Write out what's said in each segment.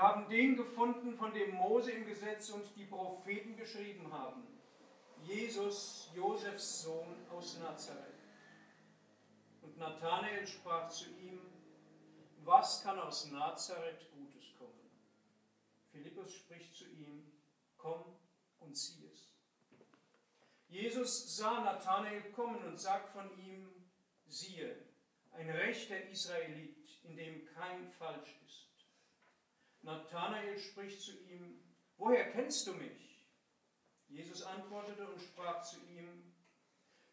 Wir haben den gefunden, von dem Mose im Gesetz und die Propheten geschrieben haben. Jesus, Josefs Sohn aus Nazareth. Und Nathanael sprach zu ihm, was kann aus Nazareth Gutes kommen? Philippus spricht zu ihm, komm und sieh es. Jesus sah Nathanael kommen und sagt von ihm, siehe, ein rechter Israelit, in dem kein Falsch ist. Nathanael spricht zu ihm, woher kennst du mich? Jesus antwortete und sprach zu ihm,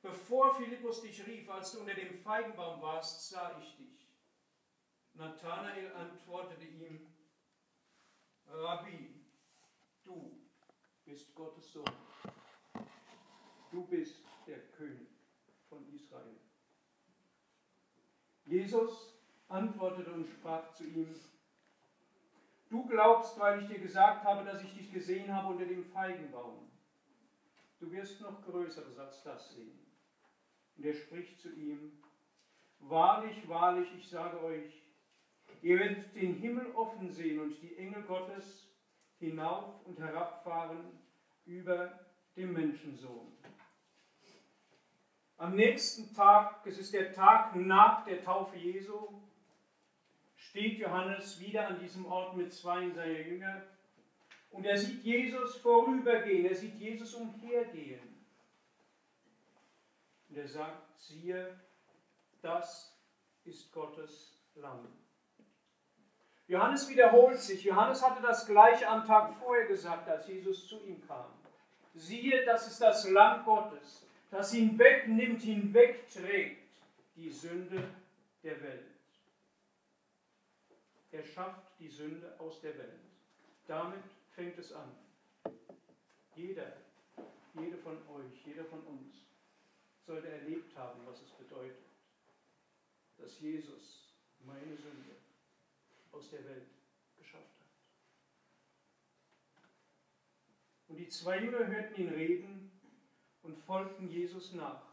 bevor Philippus dich rief, als du unter dem Feigenbaum warst, sah ich dich. Nathanael antwortete ihm, Rabbi, du bist Gottes Sohn. Du bist der König von Israel. Jesus antwortete und sprach zu ihm, Du glaubst, weil ich dir gesagt habe, dass ich dich gesehen habe unter dem Feigenbaum. Du wirst noch Größeres als das sehen. Und er spricht zu ihm, Wahrlich, wahrlich, ich sage euch, ihr werdet den Himmel offen sehen und die Engel Gottes hinauf und herabfahren über dem Menschensohn. Am nächsten Tag, es ist der Tag nach der Taufe Jesu, steht Johannes wieder an diesem Ort mit zwei seiner Jünger und er sieht Jesus vorübergehen, er sieht Jesus umhergehen. Und er sagt, siehe, das ist Gottes Lamm. Johannes wiederholt sich. Johannes hatte das gleiche am Tag vorher gesagt, als Jesus zu ihm kam. Siehe, das ist das Lamm Gottes, das ihn wegnimmt, hinwegträgt, die Sünde der Welt. Er schafft die Sünde aus der Welt. Damit fängt es an. Jeder, jede von euch, jeder von uns sollte erlebt haben, was es bedeutet, dass Jesus meine Sünde aus der Welt geschafft hat. Und die zwei Jünger hörten ihn reden und folgten Jesus nach.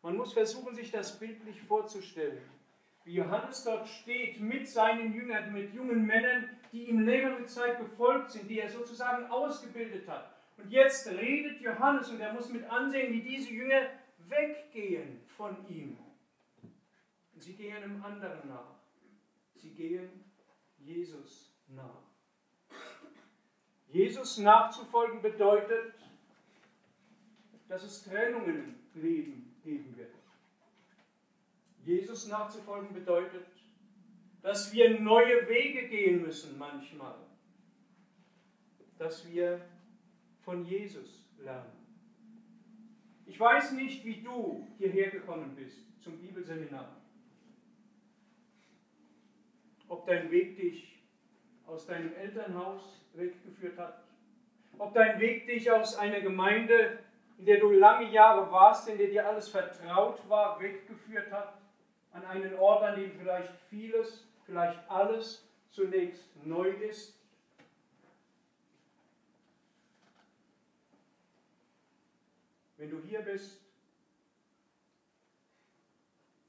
Man muss versuchen, sich das bildlich vorzustellen wie Johannes dort steht mit seinen Jüngern, mit jungen Männern, die ihm längere Zeit gefolgt sind, die er sozusagen ausgebildet hat. Und jetzt redet Johannes und er muss mit ansehen, wie diese Jünger weggehen von ihm. Und sie gehen einem anderen nach. Sie gehen Jesus nach. Jesus nachzufolgen bedeutet, dass es Trennungen im Leben geben wird. Jesus nachzufolgen bedeutet, dass wir neue Wege gehen müssen manchmal, dass wir von Jesus lernen. Ich weiß nicht, wie du hierher gekommen bist zum Bibelseminar. Ob dein Weg dich aus deinem Elternhaus weggeführt hat, ob dein Weg dich aus einer Gemeinde, in der du lange Jahre warst, in der dir alles vertraut war, weggeführt hat, an einen Ort, an dem vielleicht vieles, vielleicht alles zunächst neu ist. Wenn du hier bist,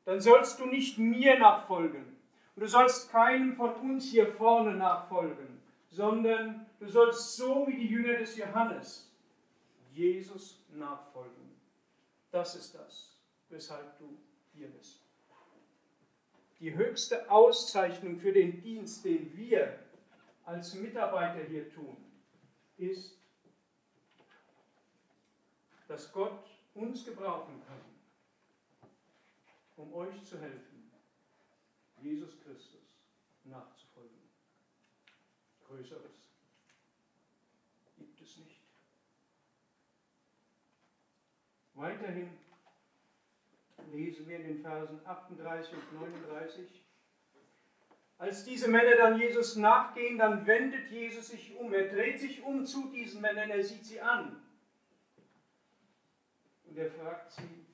dann sollst du nicht mir nachfolgen und du sollst keinem von uns hier vorne nachfolgen, sondern du sollst so wie die Jünger des Johannes Jesus nachfolgen. Das ist das, weshalb du hier bist die höchste Auszeichnung für den Dienst, den wir als Mitarbeiter hier tun, ist, dass Gott uns gebrauchen kann, um euch zu helfen, Jesus Christus nachzufolgen. Größeres gibt es nicht. Weiterhin lesen wir in den Versen 38 und 39. Als diese Männer dann Jesus nachgehen, dann wendet Jesus sich um. Er dreht sich um zu diesen Männern, er sieht sie an. Und er fragt sie,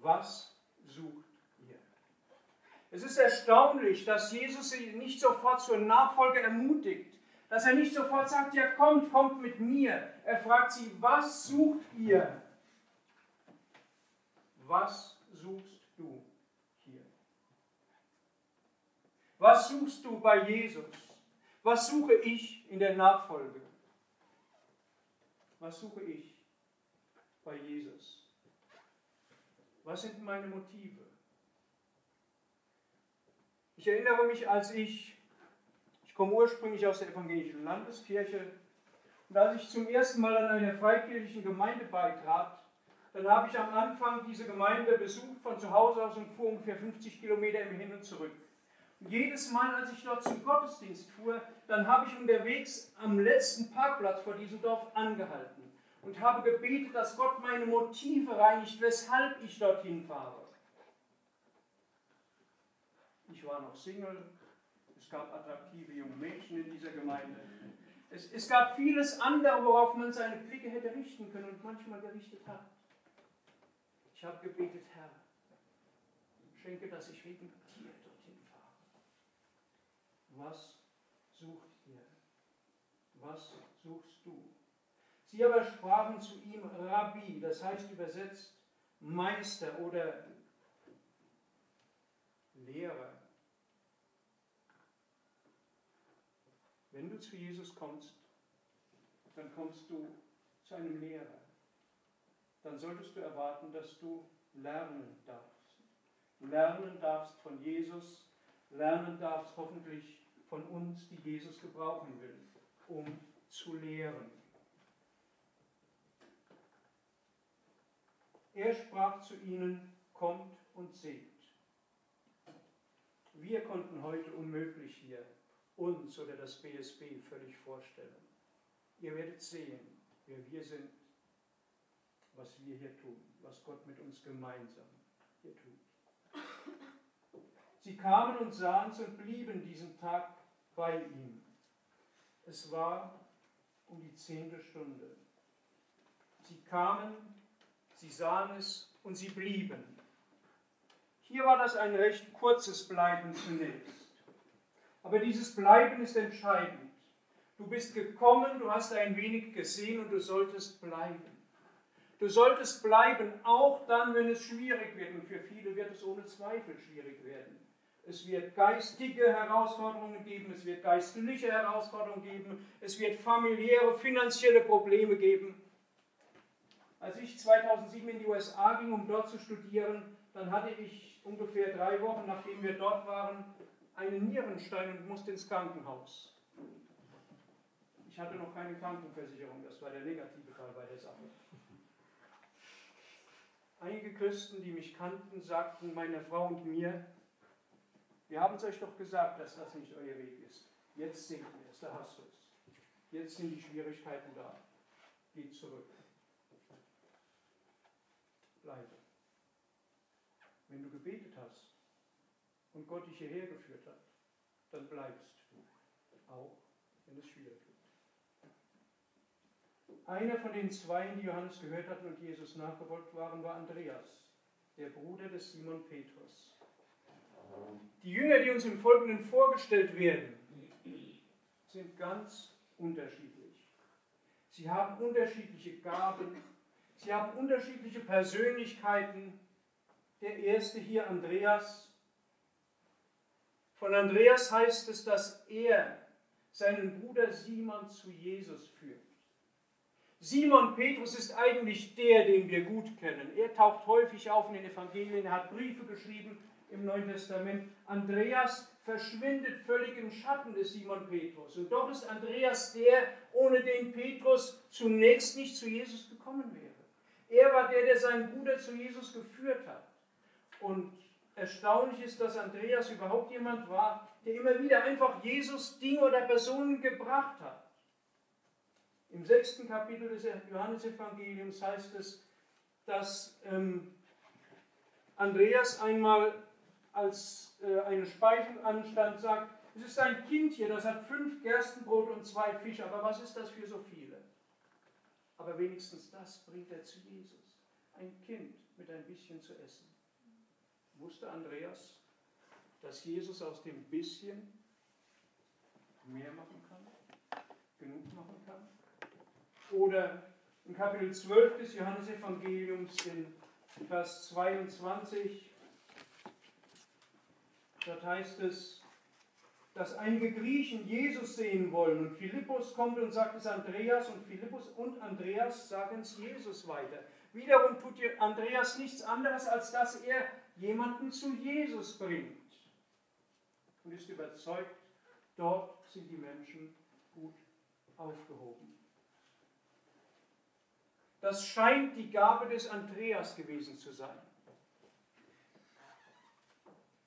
was sucht ihr? Es ist erstaunlich, dass Jesus sie nicht sofort zur Nachfolge ermutigt, dass er nicht sofort sagt, ja kommt, kommt mit mir. Er fragt sie, was sucht ihr? Was suchst du hier? Was suchst du bei Jesus? Was suche ich in der Nachfolge? Was suche ich bei Jesus? Was sind meine Motive? Ich erinnere mich, als ich, ich komme ursprünglich aus der evangelischen Landeskirche, und als ich zum ersten Mal an einer freikirchlichen Gemeinde beitrat, dann habe ich am Anfang diese Gemeinde besucht von zu Hause aus und fuhr ungefähr 50 Kilometer im Hin und zurück. Und jedes Mal, als ich dort zum Gottesdienst fuhr, dann habe ich unterwegs am letzten Parkplatz vor diesem Dorf angehalten und habe gebetet, dass Gott meine Motive reinigt, weshalb ich dorthin fahre. Ich war noch Single, es gab attraktive junge Mädchen in dieser Gemeinde. Es, es gab vieles andere, worauf man seine Blicke hätte richten können und manchmal gerichtet hat. Ich habe gebetet, Herr, schenke, dass ich wegen dir dorthin fahre. Was sucht ihr? Was suchst du? Sie aber sprachen zu ihm Rabbi, das heißt übersetzt Meister oder Lehrer. Wenn du zu Jesus kommst, dann kommst du zu einem Lehrer. Dann solltest du erwarten, dass du lernen darfst. Lernen darfst von Jesus, lernen darfst hoffentlich von uns, die Jesus gebrauchen will, um zu lehren. Er sprach zu ihnen, kommt und seht. Wir konnten heute unmöglich hier uns oder das BSB völlig vorstellen. Ihr werdet sehen, wer wir sind, was wir hier tun, was Gott mit uns gemeinsam hier tut. Sie kamen und sahen es und blieben diesen Tag bei ihm. Es war um die zehnte Stunde. Sie kamen, sie sahen es und sie blieben. Hier war das ein recht kurzes Bleiben zunächst. Aber dieses Bleiben ist entscheidend. Du bist gekommen, du hast ein wenig gesehen und du solltest bleiben. Du solltest bleiben, auch dann, wenn es schwierig wird. Und für viele wird es ohne Zweifel schwierig werden. Es wird geistige Herausforderungen geben, es wird geistliche Herausforderungen geben, es wird familiäre, finanzielle Probleme geben. Als ich 2007 in die USA ging, um dort zu studieren, dann hatte ich ungefähr drei Wochen, nachdem wir dort waren, einen Nierenstein und musste ins Krankenhaus. Ich hatte noch keine Krankenversicherung, das war der negative Teil bei der Sache. Einige Christen, die mich kannten, sagten meiner Frau und mir, wir haben es euch doch gesagt, dass das nicht euer Weg ist. Jetzt seht ihr es, da hast du es. Jetzt sind die Schwierigkeiten da. Geht zurück. Bleibe. Wenn du gebetet hast, und Gott dich hierher geführt hat, dann bleibst du, auch wenn es schwierig wird. Einer von den zwei, die Johannes gehört hatten und Jesus nachgefolgt waren, war Andreas, der Bruder des Simon Petrus. Die Jünger, die uns im Folgenden vorgestellt werden, sind ganz unterschiedlich. Sie haben unterschiedliche Gaben, sie haben unterschiedliche Persönlichkeiten. Der erste hier, Andreas, von Andreas heißt es, dass er seinen Bruder Simon zu Jesus führt. Simon Petrus ist eigentlich der, den wir gut kennen. Er taucht häufig auf in den Evangelien, er hat Briefe geschrieben im Neuen Testament. Andreas verschwindet völlig im Schatten des Simon Petrus. Und doch ist Andreas der, ohne den Petrus zunächst nicht zu Jesus gekommen wäre. Er war der, der seinen Bruder zu Jesus geführt hat. Und erstaunlich ist, dass Andreas überhaupt jemand war, der immer wieder einfach Jesus Dinge oder Personen gebracht hat. Im sechsten Kapitel des Johannesevangeliums heißt es, dass ähm, Andreas einmal als äh, eine Speisung anstand, sagt, es ist ein Kind hier, das hat fünf Gerstenbrot und zwei Fische, aber was ist das für so viele? Aber wenigstens das bringt er zu Jesus. Ein Kind mit ein bisschen zu essen. Wusste Andreas, dass Jesus aus dem bisschen mehr machen kann, genug machen kann? Oder in Kapitel 12 des Johannesevangeliums in Vers 22, dort heißt es, dass einige Griechen Jesus sehen wollen. Und Philippus kommt und sagt es Andreas und Philippus und Andreas sagen es Jesus weiter. Wiederum tut Andreas nichts anderes, als dass er jemanden zu Jesus bringt und ist überzeugt, dort sind die Menschen gut aufgehoben. Das scheint die Gabe des Andreas gewesen zu sein.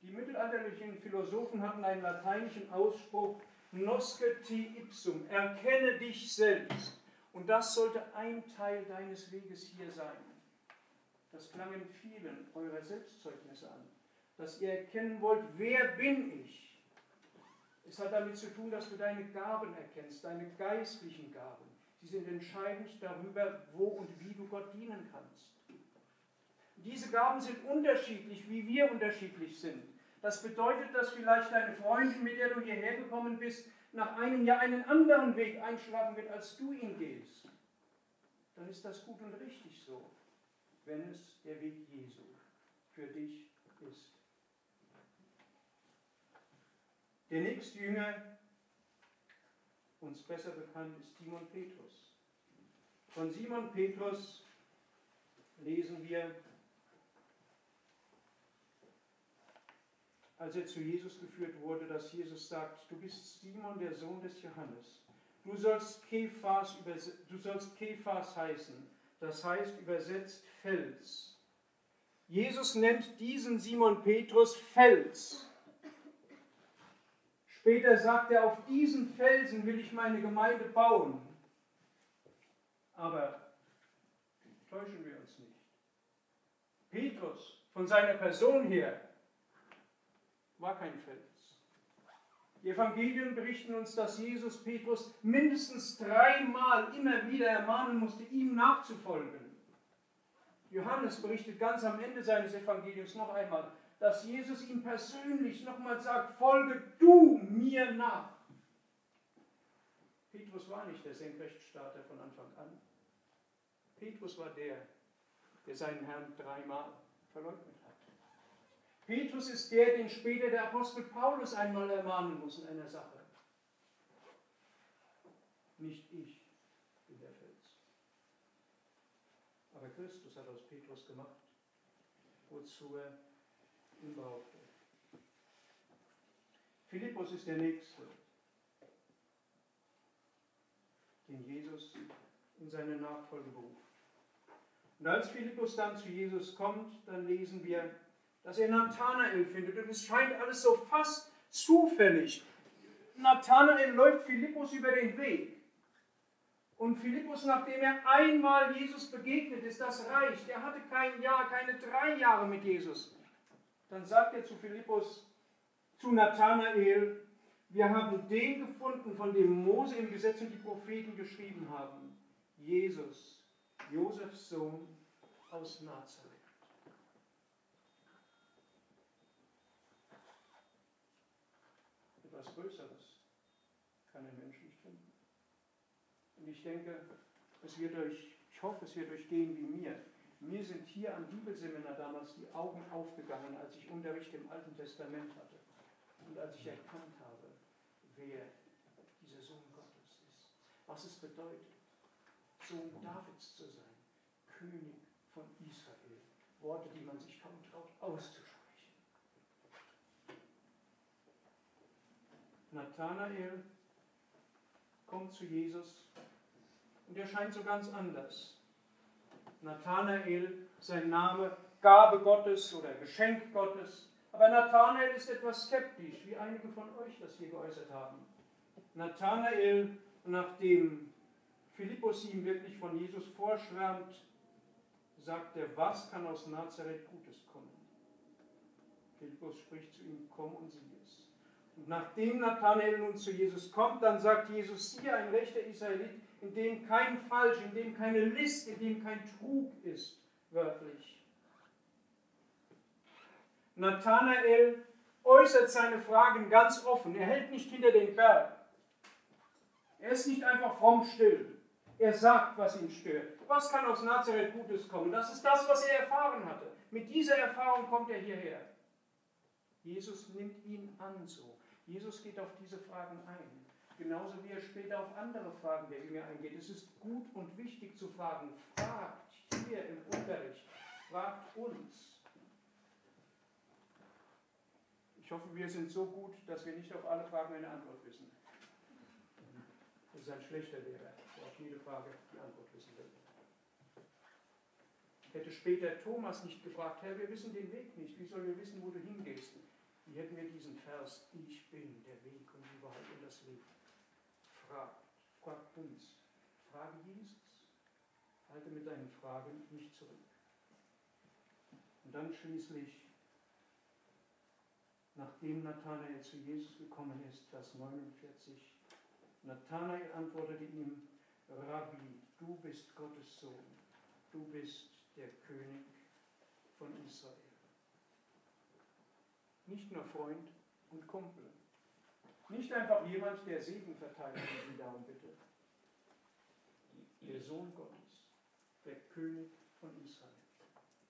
Die mittelalterlichen Philosophen hatten einen lateinischen Ausspruch, nosce te ipsum, erkenne dich selbst. Und das sollte ein Teil deines Weges hier sein. Das klang in vielen eurer Selbstzeugnisse an, dass ihr erkennen wollt, wer bin ich? Es hat damit zu tun, dass du deine Gaben erkennst, deine geistlichen Gaben. Die sind entscheidend darüber, wo und wie du Gott dienen kannst. Diese Gaben sind unterschiedlich, wie wir unterschiedlich sind. Das bedeutet, dass vielleicht deine Freundin, mit der du hierher gekommen bist, nach einem Jahr einen anderen Weg einschlagen wird, als du ihn gehst. Dann ist das gut und richtig so, wenn es der Weg Jesu für dich ist. Der nächste Jünger, uns besser bekannt, ist Simon Petrus. Von Simon Petrus lesen wir als er zu Jesus geführt wurde, dass Jesus sagt, du bist Simon, der Sohn des Johannes. Du sollst Kephas, du sollst Kephas heißen, das heißt übersetzt Fels. Jesus nennt diesen Simon Petrus Fels. Später sagt er, auf diesen Felsen will ich meine Gemeinde bauen. Aber täuschen wir uns nicht. Petrus von seiner Person her war kein Fels. Die Evangelien berichten uns, dass Jesus Petrus mindestens dreimal immer wieder ermahnen musste, ihm nachzufolgen. Johannes berichtet ganz am Ende seines Evangeliums noch einmal, dass Jesus ihm persönlich nochmal sagt, folge du mir nach. Petrus war nicht der Senkrechtstarter von Anfang an. Petrus war der, der seinen Herrn dreimal verleugnet hat. Petrus ist der, den später der Apostel Paulus einmal ermahnen muss in einer Sache. Nicht ich bin der Fels. Aber Christus hat aus Petrus gemacht, wozu er brauchte. Philippus ist der Nächste, den Jesus in seine Nachfolge beruft. Und als Philippus dann zu Jesus kommt, dann lesen wir, dass er Nathanael findet. Und es scheint alles so fast zufällig. Nathanael läuft Philippus über den Weg. Und Philippus, nachdem er einmal Jesus begegnet ist, das reicht. Er hatte kein Jahr, keine drei Jahre mit Jesus. Dann sagt er zu Philippus, zu Nathanael, wir haben den gefunden, von dem Mose im Gesetz und die Propheten geschrieben haben. Jesus, Josefs Sohn aus Nazareth. etwas Größeres kann ein Mensch nicht finden. Und ich denke, es wird euch, ich hoffe, es wird euch gehen wie mir. Mir sind hier am Bibelseminar damals die Augen aufgegangen, als ich Unterricht im Alten Testament hatte und als ich erkannt habe, wer dieser Sohn Gottes ist. Was es bedeutet, Sohn Davids zu sein, König von Israel. Worte, die man sich kaum traut auszusprechen. Nathanael kommt zu Jesus und er scheint so ganz anders. Nathanael, sein Name, Gabe Gottes oder Geschenk Gottes. Aber Nathanael ist etwas skeptisch, wie einige von euch das hier geäußert haben. Nathanael, nachdem Philippus ihm wirklich von Jesus vorschwärmt, sagt er, was kann aus Nazareth Gutes kommen? Philippus spricht zu ihm, komm und sieh es. Und nachdem Nathanael nun zu Jesus kommt, dann sagt Jesus, siehe ein rechter Israelit, in dem kein Falsch, in dem keine List, in dem kein Trug ist, wörtlich. Nathanael äußert seine Fragen ganz offen. Er hält nicht hinter den Berg. Er ist nicht einfach fromm still. Er sagt, was ihn stört. Was kann aus Nazareth Gutes kommen? Das ist das, was er erfahren hatte. Mit dieser Erfahrung kommt er hierher. Jesus nimmt ihn an so. Jesus geht auf diese Fragen ein. Genauso wie er später auf andere Fragen der Jünger eingeht. Es ist gut und wichtig zu fragen. Fragt hier im Unterricht. Fragt uns. Ich hoffe, wir sind so gut, dass wir nicht auf alle Fragen eine Antwort wissen. Das ist ein schlechter Lehrer, der auf jede Frage die Antwort wissen will. Hätte später Thomas nicht gefragt, Herr, wir wissen den Weg nicht, wie sollen wir wissen, wo du hingehst? Wie hätten wir diesen Vers, ich bin der Weg und die Wahrheit und das Leben. Fragt, fragt uns, frage Jesus. Halte mit deinen Fragen nicht zurück. Und dann schließlich, nachdem Nathanael zu Jesus gekommen ist, Vers 49, Nathanael antwortete ihm, Rabbi, du bist Gottes Sohn, du bist der König von Israel. Nicht nur Freund und Kumpel. Nicht einfach jemand, der Segen verteilt, wenn darum bitte. Der Sohn Gottes, der König von Israel.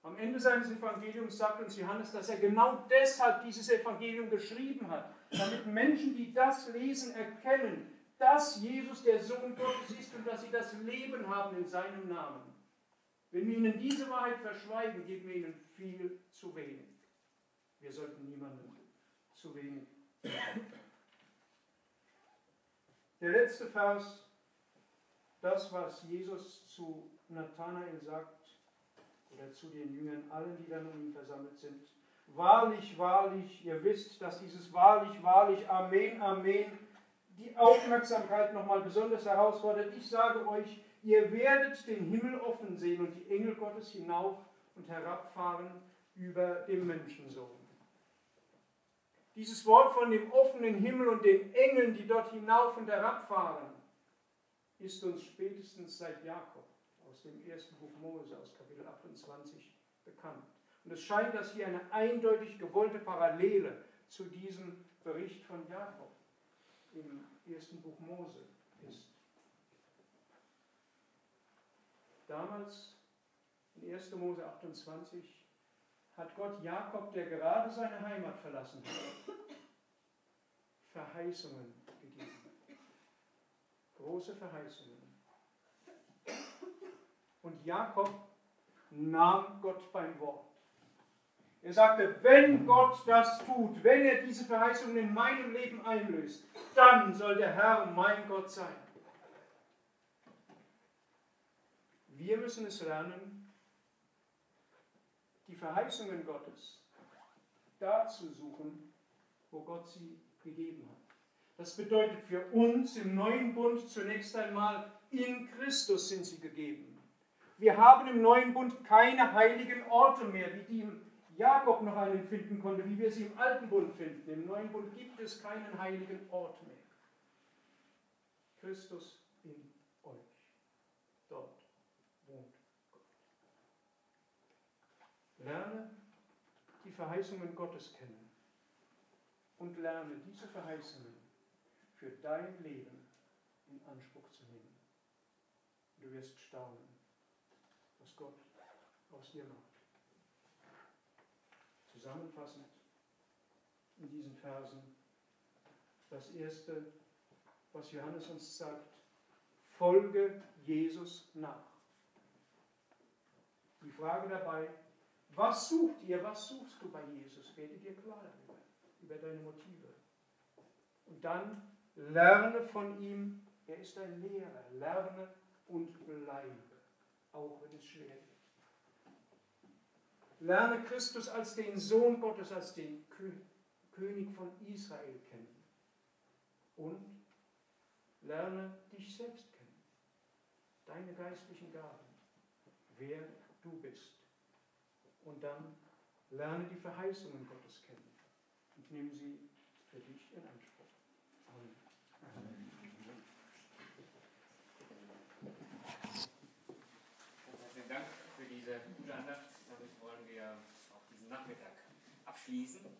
Am Ende seines Evangeliums sagt uns Johannes, dass er genau deshalb dieses Evangelium geschrieben hat, damit Menschen, die das lesen, erkennen, dass Jesus der Sohn Gottes ist und dass sie das Leben haben in seinem Namen. Wenn wir ihnen diese Wahrheit verschweigen, geben wir ihnen viel zu wenig. Wir sollten niemandem zu wenig. Der letzte Vers, das, was Jesus zu Nathanael sagt, oder zu den Jüngern, allen, die dann um ihn versammelt sind. Wahrlich, wahrlich, ihr wisst, dass dieses wahrlich, wahrlich, Amen, Amen, die Aufmerksamkeit nochmal besonders herausfordert. Ich sage euch, ihr werdet den Himmel offen sehen und die Engel Gottes hinauf und herabfahren über dem Menschensohn. Dieses Wort von dem offenen Himmel und den Engeln, die dort hinauf und herabfahren, ist uns spätestens seit Jakob aus dem ersten Buch Mose, aus Kapitel 28, bekannt. Und es scheint, dass hier eine eindeutig gewollte Parallele zu diesem Bericht von Jakob im ersten Buch Mose ist. Damals, in 1. Mose 28, hat Gott Jakob, der gerade seine Heimat verlassen hat, Verheißungen gegeben. Große Verheißungen. Und Jakob nahm Gott beim Wort. Er sagte, wenn Gott das tut, wenn er diese Verheißungen in meinem Leben einlöst, dann soll der Herr mein Gott sein. Wir müssen es lernen, die Verheißungen Gottes da zu suchen, wo Gott sie gegeben hat. Das bedeutet für uns im neuen Bund zunächst einmal, in Christus sind sie gegeben. Wir haben im neuen Bund keine heiligen Orte mehr, wie die im Jakob noch einen finden konnte, wie wir sie im alten Bund finden. Im neuen Bund gibt es keinen heiligen Ort mehr. Christus in euch. Dort wohnt Gott. Lerne die Verheißungen Gottes kennen und lerne diese Verheißungen für dein Leben in Anspruch zu nehmen. Du wirst staunen, was Gott aus dir macht zusammenfassend in diesen Versen. Das Erste, was Johannes uns sagt, folge Jesus nach. Die Frage dabei, was sucht ihr, was suchst du bei Jesus? Werde dir klar darüber, über deine Motive. Und dann lerne von ihm, er ist ein Lehrer, lerne und bleibe, auch wenn es schwer wird. Lerne Christus als den Sohn Gottes, als den König von Israel kennen. Und lerne dich selbst kennen. Deine geistlichen Gaben. Wer du bist. Und dann lerne die Verheißungen Gottes kennen. Und nimm sie für dich in Anspruch. Amen. Amen. Herzlichen Dank für diese gute Andacht. Nachmittag abschließen.